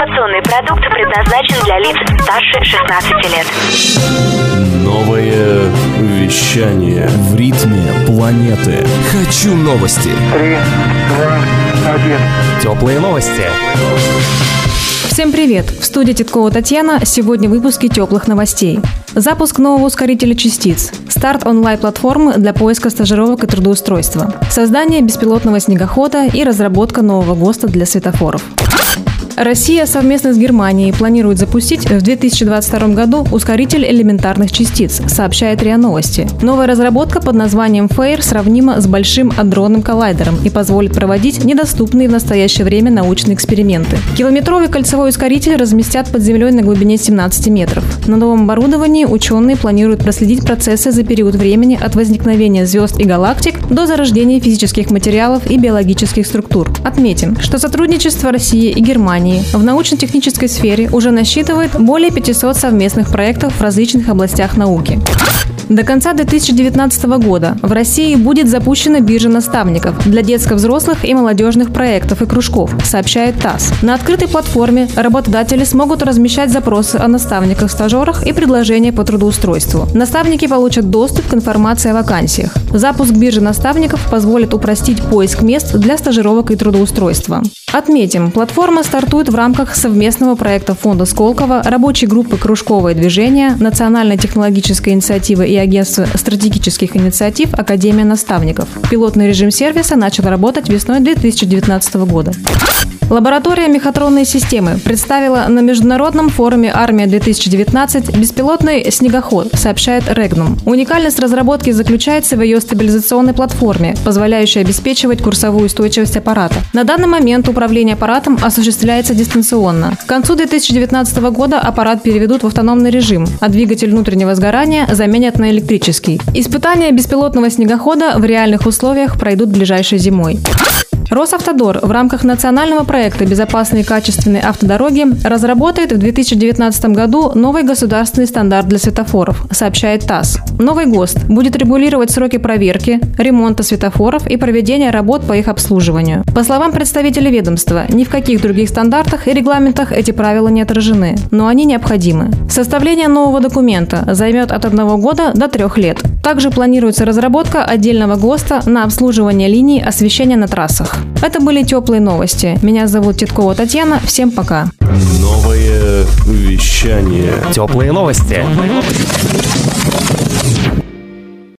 Информационный продукт предназначен для лиц старше 16 лет. Новое вещание В ритме планеты. Хочу новости. Три, два, один. Теплые новости. Всем привет! В студии Титкова Татьяна. Сегодня в выпуске теплых новостей. Запуск нового ускорителя частиц. Старт онлайн-платформы для поиска стажировок и трудоустройства. Создание беспилотного снегохода и разработка нового ГОСТа для светофоров. Россия совместно с Германией планирует запустить в 2022 году ускоритель элементарных частиц, сообщает РИА Новости. Новая разработка под названием FAIR сравнима с большим адронным коллайдером и позволит проводить недоступные в настоящее время научные эксперименты. Километровый кольцевой ускоритель разместят под землей на глубине 17 метров. На новом оборудовании ученые планируют проследить процессы за период времени от возникновения звезд и галактик до зарождения физических материалов и биологических структур. Отметим, что сотрудничество России и Германии в научно-технической сфере уже насчитывает более 500 совместных проектов в различных областях науки. До конца 2019 года в России будет запущена биржа наставников для детско-взрослых и молодежных проектов и кружков, сообщает ТАСС. На открытой платформе работодатели смогут размещать запросы о наставниках-стажерах и предложения по трудоустройству. Наставники получат доступ к информации о вакансиях. Запуск биржи наставников позволит упростить поиск мест для стажировок и трудоустройства. Отметим, платформа стартует в рамках совместного проекта Фонда Сколково, рабочей группы «Кружковое движение», Национальной технологической инициативы и Агентства стратегических инициатив «Академия наставников». Пилотный режим сервиса начал работать весной 2019 года. Лаборатория мехатронной системы представила на международном форуме «Армия-2019» беспилотный снегоход, сообщает Регнум. Уникальность разработки заключается в ее стабилизационной платформе, позволяющей обеспечивать курсовую устойчивость аппарата. На данный момент управление аппаратом осуществляется дистанционно. К концу 2019 года аппарат переведут в автономный режим, а двигатель внутреннего сгорания заменят на электрический. Испытания беспилотного снегохода в реальных условиях пройдут ближайшей зимой. Росавтодор в рамках национального проекта «Безопасные и качественные автодороги» разработает в 2019 году новый государственный стандарт для светофоров, сообщает ТАСС. Новый ГОСТ будет регулировать сроки проверки, ремонта светофоров и проведения работ по их обслуживанию. По словам представителей ведомства, ни в каких других стандартах и регламентах эти правила не отражены, но они необходимы. Составление нового документа займет от одного года до трех лет. Также планируется разработка отдельного ГОСТа на обслуживание линий освещения на трассах. Это были теплые новости. Меня зовут Титкова Татьяна. Всем пока. Новое вещание Теплые новости.